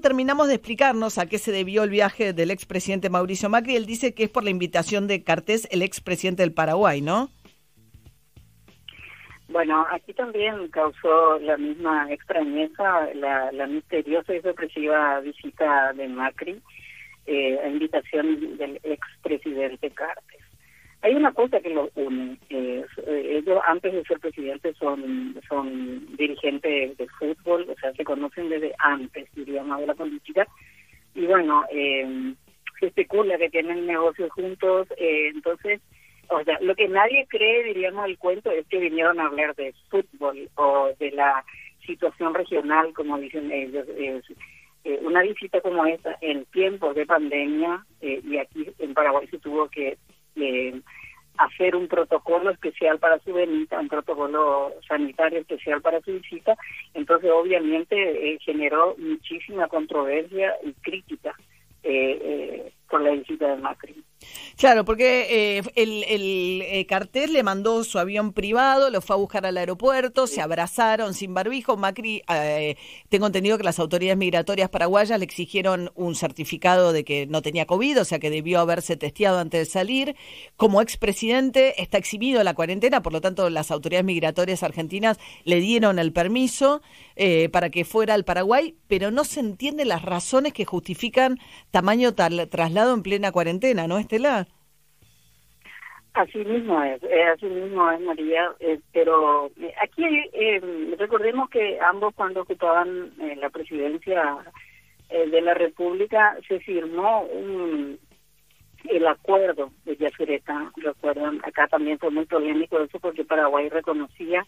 terminamos de explicarnos a qué se debió el viaje del expresidente Mauricio Macri. Él dice que es por la invitación de Cartés, el expresidente del Paraguay, ¿no? Bueno, aquí también causó la misma extrañeza la, misteriosa y sorpresiva visita de Macri eh, a invitación del expresidente Cartes. Hay una cosa que los une. Eh, ellos antes de ser presidente son son dirigentes de fútbol, o sea, se conocen desde antes, diríamos, de la política. Y bueno, eh, se especula que tienen negocios juntos, eh, entonces, o sea, lo que nadie cree, diríamos, el cuento es que vinieron a hablar de fútbol o de la situación regional, como dicen ellos. Eh, una visita como esta en tiempos de pandemia, y aquí en Paraguay se tuvo que eh, hacer un protocolo especial para su venida, un protocolo sanitario especial para su visita, entonces obviamente eh, generó muchísima controversia y crítica eh, eh, por la visita de Macri. Claro, porque eh, el, eh, cartel le mandó su avión privado, lo fue a buscar al aeropuerto, se abrazaron sin barbijo. Macri, eh, tengo entendido que las autoridades migratorias paraguayas le exigieron un certificado de que no tenía COVID, o sea que debió haberse testeado antes de salir. Como expresidente está eximido de la cuarentena, por lo tanto las autoridades migratorias argentinas le dieron el permiso para que fuera al Paraguay, pero no se entienden las razones que justifican tamaño tal, traslado en plena cuarentena, ¿no, Así mismo es, eh, así mismo es María, eh, pero eh, aquí recordemos que ambos cuando ocupaban la presidencia de la República se firmó un, el acuerdo de Yacyretá, recuerdan, acá también fue muy polémico eso porque Paraguay reconocía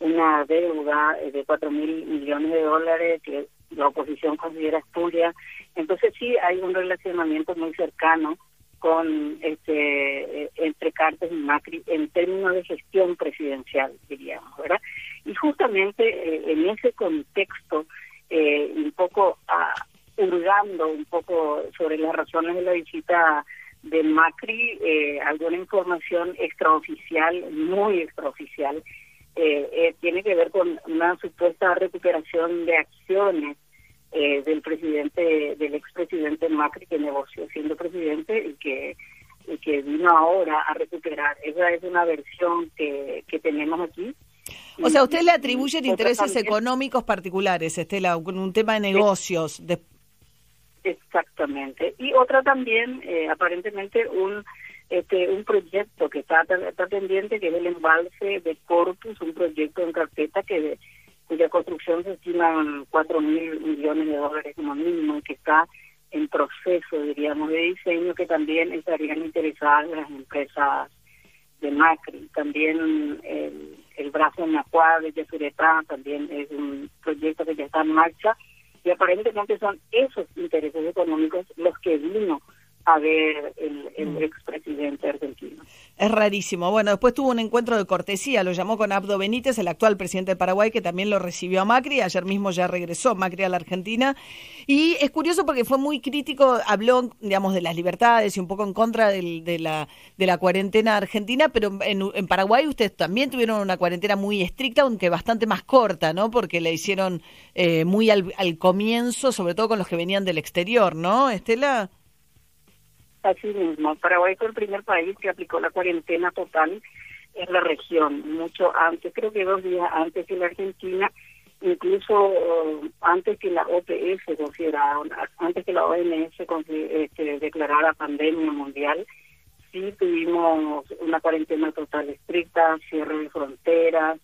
una deuda de cuatro mil millones de dólares que la oposición considera espuria, entonces sí hay un relacionamiento muy cercano con este eh, entre Cartes y Macri en términos de gestión presidencial, diríamos, ¿verdad? Y justamente eh, en ese contexto, eh, un poco uh, hurgando un poco sobre las razones de la visita de Macri, alguna información extraoficial, muy extraoficial, tiene que ver con una supuesta recuperación de acciones eh, del presidente, del expresidente Macri que negoció siendo presidente y que, y que vino ahora a recuperar. Esa es una versión que, que tenemos aquí. O sea, usted le atribuye intereses económicos particulares, Estela, un, un tema de negocios. Exactamente. Y otra también, eh, aparentemente, un este un proyecto que está, está pendiente, que es el embalse de Corpus, un proyecto en carpeta que cuya construcción se estima cuatro mil millones de dólares como mínimo y que está en proceso, diríamos, de diseño que también estarían interesadas las empresas de Macri. También el, brazo en Acuá de Yesuretá también es un proyecto que ya está en marcha y aparentemente son esos intereses económicos los que vino a ver el, el mm. expresidente argentino. Es rarísimo. Bueno, después tuvo un encuentro de cortesía, lo llamó con Abdo Benítez, el actual presidente de Paraguay, que también lo recibió a Macri. Ayer mismo ya regresó Macri a la Argentina. Y es curioso porque fue muy crítico, habló, digamos, de las libertades y un poco en contra de, la, de la cuarentena argentina, pero en, Paraguay ustedes también tuvieron una cuarentena muy estricta, aunque bastante más corta, ¿no? Porque la hicieron eh, muy al, al comienzo, sobre todo con los que venían del exterior, ¿no, Estela? Así mismo, Paraguay fue el primer país que aplicó la cuarentena total en la región, mucho antes, creo que dos días antes que la Argentina, incluso eh, antes que la OPS considerara, antes que la OMS este, declarara pandemia mundial, sí tuvimos una cuarentena total estricta, cierre de fronteras,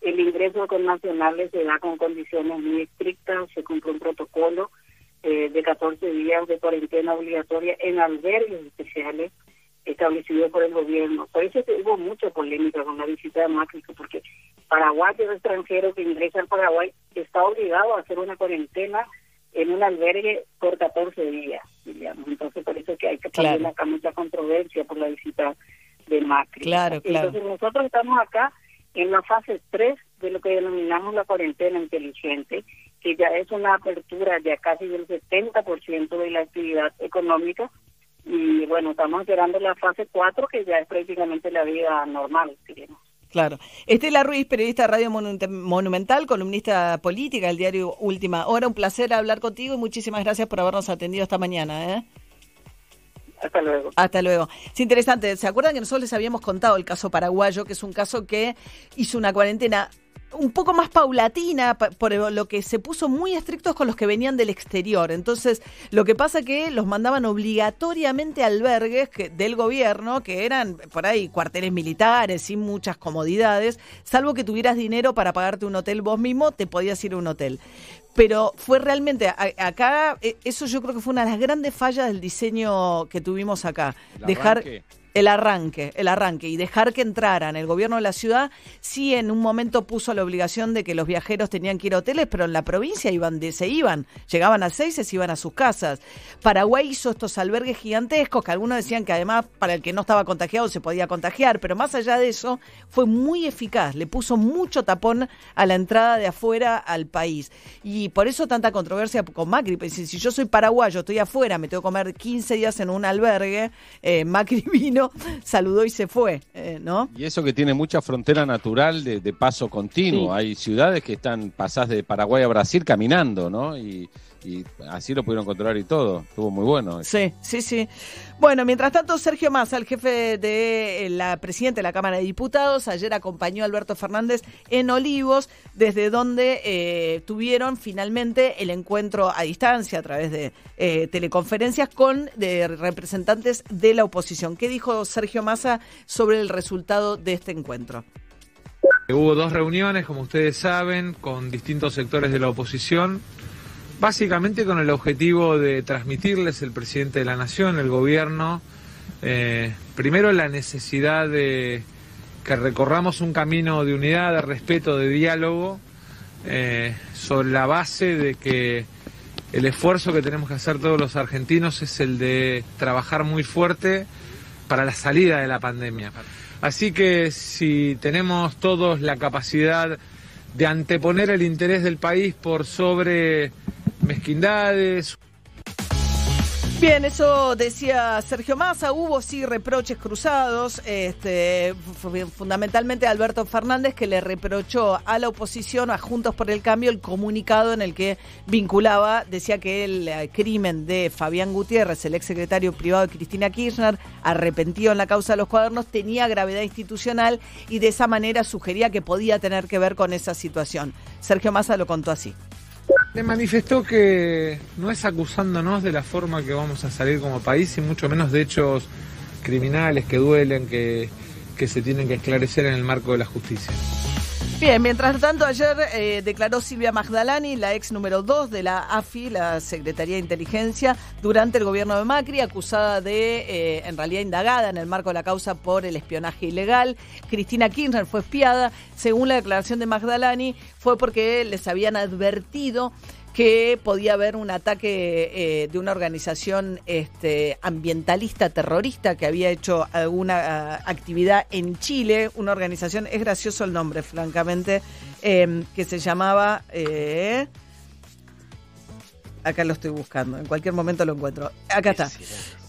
el ingreso con nacionales se da con condiciones muy estrictas, se cumple un protocolo eh, de 14 días de cuarentena obligatoria en albergues especiales establecidos por el gobierno. Por eso hubo mucha polémica con la visita de Macri, porque paraguayos extranjeros que ingresan al Paraguay está obligado a hacer una cuarentena en un albergue por 14 días, digamos. Entonces, por eso es que hay que tener acá mucha controversia por la visita de Macri. Claro, claro. Entonces, nosotros estamos acá en la fase 3 de lo que denominamos la cuarentena inteligente, que ya es una apertura ya casi del 70% de la actividad económica y bueno, estamos esperando la fase 4 que ya es prácticamente la vida normal, digamos. Claro. Estela Ruiz, periodista de Radio Monumental, columnista política del diario Última Hora. Un placer hablar contigo y muchísimas gracias por habernos atendido esta mañana. ¿eh? Hasta luego. Hasta luego. Es interesante. ¿Se acuerdan que nosotros les habíamos contado el caso paraguayo, que es un caso que hizo una cuarentena un poco más paulatina, por lo que se puso muy estrictos con los que venían del exterior. Entonces, lo que pasa que los mandaban obligatoriamente a albergues del gobierno, que eran por ahí cuarteles militares, sin muchas comodidades, salvo que tuvieras dinero para pagarte un hotel vos mismo, te podías ir a un hotel. Pero fue realmente, acá, e, eso yo creo que fue una de las grandes fallas del diseño que tuvimos acá. Dejar el arranque, el arranque y dejar que entraran. El gobierno de la ciudad sí en un momento puso la obligación de que los viajeros tenían que ir a hoteles, pero en la provincia iban de, se iban, llegaban a seis se iban a sus casas. Paraguay hizo estos albergues gigantescos que algunos decían que además para el que no estaba contagiado se podía contagiar, pero más allá de eso fue muy eficaz, le puso mucho tapón a la entrada de afuera al país. Y por eso tanta controversia con Macri, pues, si yo soy paraguayo, estoy afuera, me tengo que comer 15 días en un albergue, eh, Macri vino saludó y se fue, eh, ¿no? Y eso que tiene mucha frontera natural de, paso continuo. Hay ciudades que están pasadas de Paraguay a Brasil caminando, ¿no? Y, así lo pudieron controlar y todo. Estuvo muy bueno. Sí, sí, sí. Bueno, mientras tanto, Sergio Massa, el jefe de la presidenta de la Cámara de Diputados, ayer acompañó a Alberto Fernández en Olivos, desde donde eh, tuvieron finalmente el encuentro a distancia a través de eh, teleconferencias con representantes de la oposición. ¿Qué dijo Sergio Massa sobre el resultado de este encuentro? Hubo dos reuniones, como ustedes saben, con distintos sectores de la oposición básicamente con el objetivo de transmitirles el presidente de la Nación, el gobierno, eh, primero la necesidad de que recorramos un camino de unidad, de respeto, de diálogo, eh, sobre la base de que el esfuerzo que tenemos que hacer todos los argentinos es el de trabajar muy fuerte para la salida de la pandemia. Así que si tenemos todos la capacidad de anteponer el interés del país por sobre mezquindades. Bien, eso decía Sergio Massa. Hubo sí reproches cruzados, este, fundamentalmente Alberto Fernández, que le reprochó a la oposición, a Juntos por el Cambio, el comunicado en el que vinculaba, decía que el eh, crimen de Fabián Gutiérrez, el exsecretario privado de Cristina Kirchner, arrepentido en la causa de los cuadernos, tenía gravedad institucional y de esa manera sugería que podía tener que ver con esa situación. Sergio Massa lo contó así. Le manifestó que no es acusándonos de la forma que vamos a salir como país y mucho menos de hechos criminales que duelen, que, que se tienen que esclarecer en el marco de la justicia. Bien, mientras tanto, ayer eh, declaró Silvia Magdalani, la ex número 2 de la AFI, la Secretaría de Inteligencia, durante el gobierno de Macri, acusada de, eh, en realidad indagada en el marco de la causa por el espionaje ilegal. Cristina Kirchner fue espiada. Según la declaración de Magdalani, fue porque les habían advertido que podía haber un ataque eh, de una organización este, ambientalista terrorista que había hecho alguna ah, actividad en Chile, una organización, es gracioso el nombre, francamente, em, que se llamaba... Eh, acá lo estoy buscando, en cualquier momento lo encuentro. Acá está.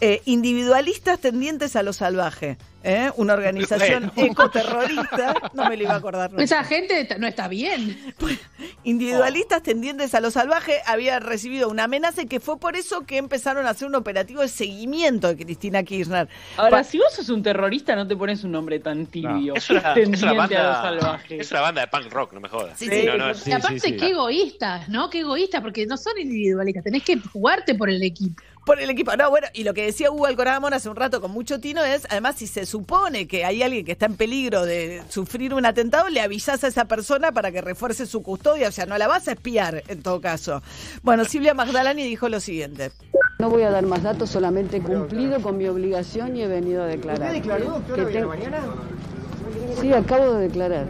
Eh, individualistas tendientes a lo salvaje. ¿eh? una organización ecoterrorista, no me lo iba a acordar. Esa gente no está bien. Individualistas tendientes a lo salvaje había recibido una amenaza y que fue por eso que empezaron a hacer un operativo de seguimiento de Cristina Kirchner. Ahora, si vos sos un terrorista, no te pones un nombre tan tibio. Es, una, banda, es una banda de punk rock, no me jodas. Sí, y aparte, qué egoístas, ¿no? Qué egoístas, porque no son individualistas, tenés que jugarte por el equipo por el equipo. No, bueno, y lo que decía Hugo Alcoramón hace un rato con mucho tino es, además, si se supone que hay alguien que está en peligro de sufrir un atentado, le avisas a esa persona para que refuerce su custodia, o sea, no la vas a espiar en todo caso. Bueno, Silvia Magdalani dijo lo siguiente. No voy a dar más datos, solamente he cumplido con mi obligación y he venido a declarar. ¿Usted declaró? ¿Qué hora viene mañana? Sí, acabo de declarar.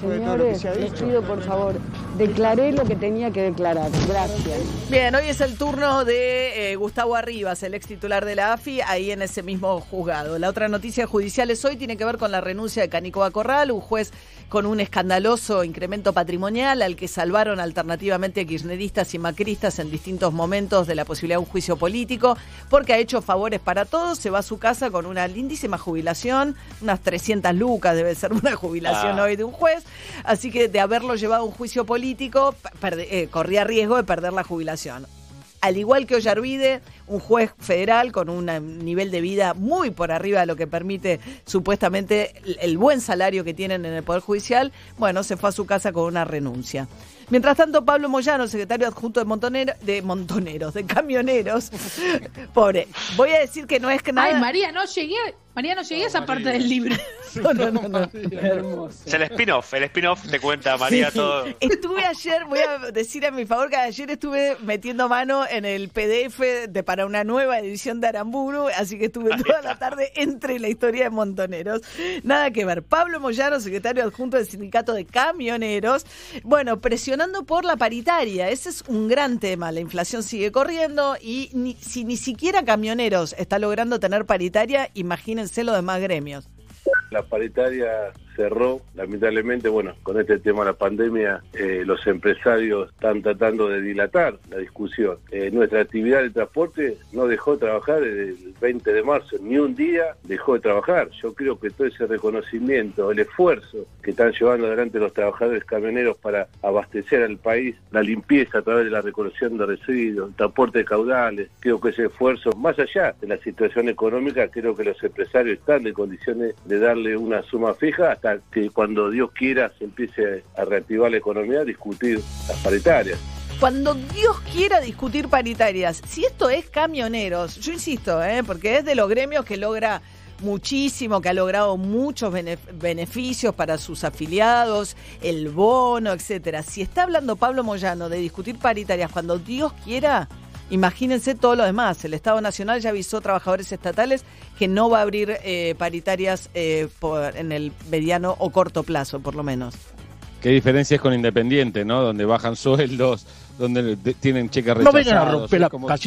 Señores, les pido por favor, Declaré lo que tenía que declarar. Gracias. Bien, hoy es el turno de eh, Gustavo Arribas, el ex titular de la AFI, ahí en ese mismo juzgado. La otra noticia judicial es hoy tiene que ver con la renuncia de Canicoba Corral, un juez con un escandaloso incremento patrimonial al que salvaron alternativamente a kirchneristas y macristas en distintos momentos de la posibilidad de un juicio político, porque ha hecho favores para todos, se va a su casa con una lindísima jubilación, unas 300 lucas debe ser una jubilación Ah. hoy de un juez, así que de haberlo llevado a un juicio político, eh, corría riesgo de perder la jubilación. Al igual que Ollarvide, un juez federal con un nivel de vida muy por arriba de lo que permite supuestamente el- el buen salario que tienen en el Poder Judicial, bueno, se fue a su casa con una renuncia. Mientras tanto, Pablo Moyano, secretario adjunto de, Montonero, de Montoneros, de Camioneros, pobre, voy a decir que no es que nada... Ay, María, no llegué, María, no llegué a esa parte del libro. No, no, no, no. Es el spin-off. El spin-off te cuenta, María, Sí. todo. Estuve ayer, voy a decir a mi favor que ayer estuve metiendo mano en el PDF de para una nueva edición de Aramburu, así que estuve toda la tarde entre la historia de Montoneros. Nada que ver. Pablo Moyano, secretario adjunto del Sindicato de Camioneros, bueno, presionando por la paritaria. Ese es un gran tema. La inflación sigue corriendo y ni- si ni siquiera Camioneros está logrando tener paritaria, imagínense los demás gremios. La paritaria cerró, lamentablemente, bueno, con este tema de la pandemia, eh, los empresarios están tratando de dilatar la discusión. Eh, nuestra actividad de transporte no dejó de trabajar desde el 20 de marzo, ni un día dejó de trabajar. Yo creo que todo ese reconocimiento, el esfuerzo que están llevando adelante los trabajadores camioneros para abastecer al país, la limpieza a través de la recolección de residuos, el transporte de caudales, creo que ese esfuerzo, más allá de la situación económica, creo que los empresarios están en condiciones de darle una suma fija hasta que cuando Dios quiera se empiece a reactivar la economía, discutir las paritarias. Cuando Dios quiera discutir paritarias, si esto es camioneros, yo insisto, ¿eh? porque es de los gremios que logra muchísimo, que ha logrado muchos bene- beneficios para sus afiliados, el bono, etcétera. Si está hablando Pablo Moyano de discutir paritarias cuando Dios quiera, imagínense todo lo demás. El Estado Nacional ya avisó a trabajadores estatales que no va a abrir eh, paritarias eh, por- en el mediano o corto plazo, por lo menos. ¿Qué diferencia es con Independiente, no? Donde bajan sueldos, donde de- tienen cheques No rechazados. vengan a romper la como- casilla